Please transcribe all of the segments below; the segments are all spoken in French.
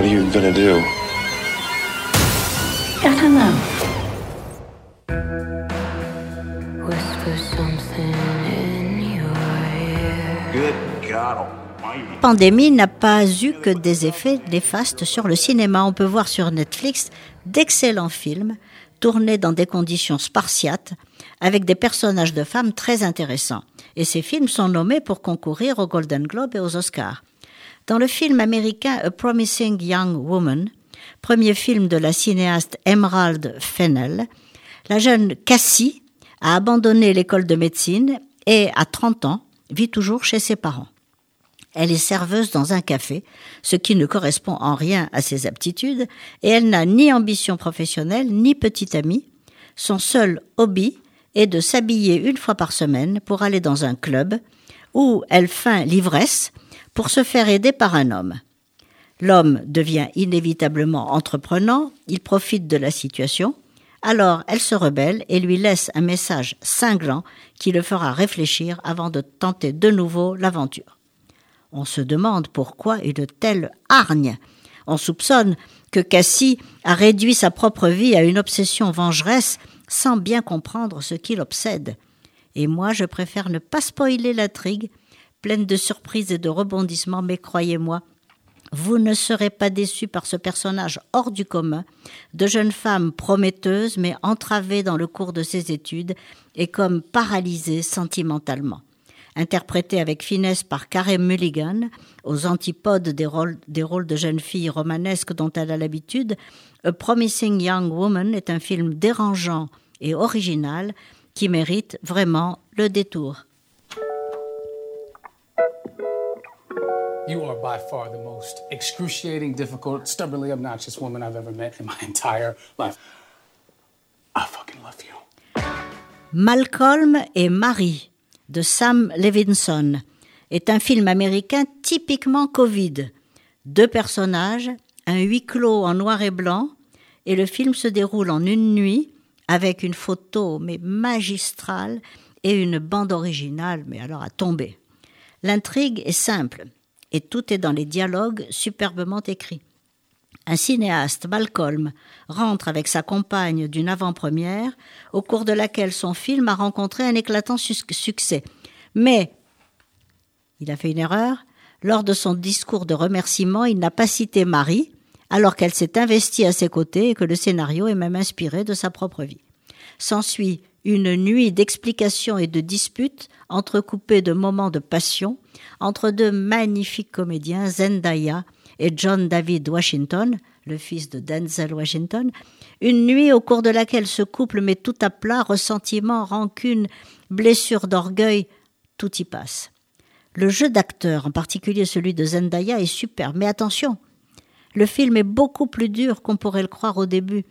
What are you gonna do? I don't know. Whisper something in your ear. Good God. Pandémie n'a pas eu que des effets néfastes sur le cinéma. On peut voir sur Netflix d'excellents films tournés dans des conditions spartiates avec des personnages de femmes très intéressants. Et ces films sont nommés pour concourir aux Golden Globe et aux Oscars. Dans le film américain A Promising Young Woman, premier film de la cinéaste Emerald Fennell, la jeune Cassie a abandonné l'école de médecine et, à 30 ans, vit toujours chez ses parents. Elle est serveuse dans un café, ce qui ne correspond en rien à ses aptitudes, et elle n'a ni ambition professionnelle ni petit ami. Son seul hobby est de s'habiller une fois par semaine pour aller dans un club où elle feint l'ivresse pour se faire aider par un homme. L'homme devient inévitablement entreprenant, il profite de la situation, alors elle se rebelle et lui laisse un message cinglant qui le fera réfléchir avant de tenter de nouveau l'aventure. On se demande pourquoi une telle hargne. On soupçonne que Cassie a réduit sa propre vie à une obsession vengeresse sans bien comprendre ce qui l'obsède. Et moi, je préfère ne pas spoiler l'intrigue, pleine de surprises et de rebondissements, mais croyez-moi, vous ne serez pas déçus par ce personnage hors du commun, de jeune femme prometteuse mais entravée dans le cours de ses études et comme paralysée sentimentalement. Interprétée avec finesse par Karen Mulligan, aux antipodes des rôles, des rôles de jeune fille romanesque dont elle a l'habitude, A Promising Young Woman est un film dérangeant et original qui mérite vraiment le détour. You are by far the most excruciating, difficult, stubbornly obnoxious woman I've ever met in my entire life. I fucking love you. Malcolm et Marie de Sam Levinson est un film américain typiquement Covid. Deux personnages, un huis clos en noir et blanc, et le film se déroule en une nuit avec une photo mais magistrale et une bande originale, mais alors à tomber. L'intrigue est simple et tout est dans les dialogues superbement écrits. Un cinéaste, Malcolm, rentre avec sa compagne d'une avant-première, au cours de laquelle son film a rencontré un éclatant succès. Mais il a fait une erreur. Lors de son discours de remerciement, il n'a pas cité Marie, alors qu'elle s'est investie à ses côtés et que le scénario est même inspiré de sa propre vie. S'ensuit une nuit d'explications et de disputes entrecoupées de moments de passion entre deux magnifiques comédiens, Zendaya et John David Washington, le fils de Denzel Washington, une nuit au cours de laquelle ce couple met tout à plat, ressentiment, rancune, blessure d'orgueil, tout y passe. Le jeu d'acteur, en particulier celui de Zendaya, est super, mais attention, le film est beaucoup plus dur qu'on pourrait le croire au début.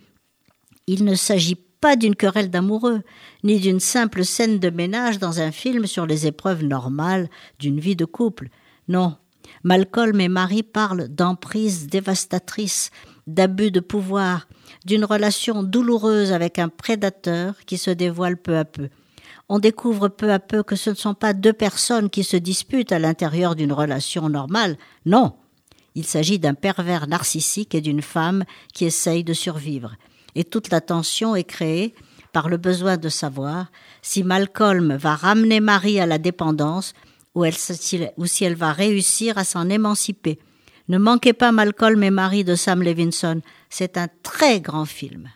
Il ne s'agit pas d'une querelle d'amoureux, ni d'une simple scène de ménage dans un film sur les épreuves normales d'une vie de couple. Non, Malcolm et Marie parlent d'emprise dévastatrice, d'abus de pouvoir, d'une relation douloureuse avec un prédateur qui se dévoile peu à peu. On découvre peu à peu que ce ne sont pas deux personnes qui se disputent à l'intérieur d'une relation normale, non. Il s'agit d'un pervers narcissique et d'une femme qui essaye de survivre et toute la tension est créée par le besoin de savoir si Malcolm va ramener Marie à la dépendance ou, ou si elle va réussir à s'en émanciper. Ne manquez pas Malcolm et Marie de Sam Levinson, c'est un très grand film.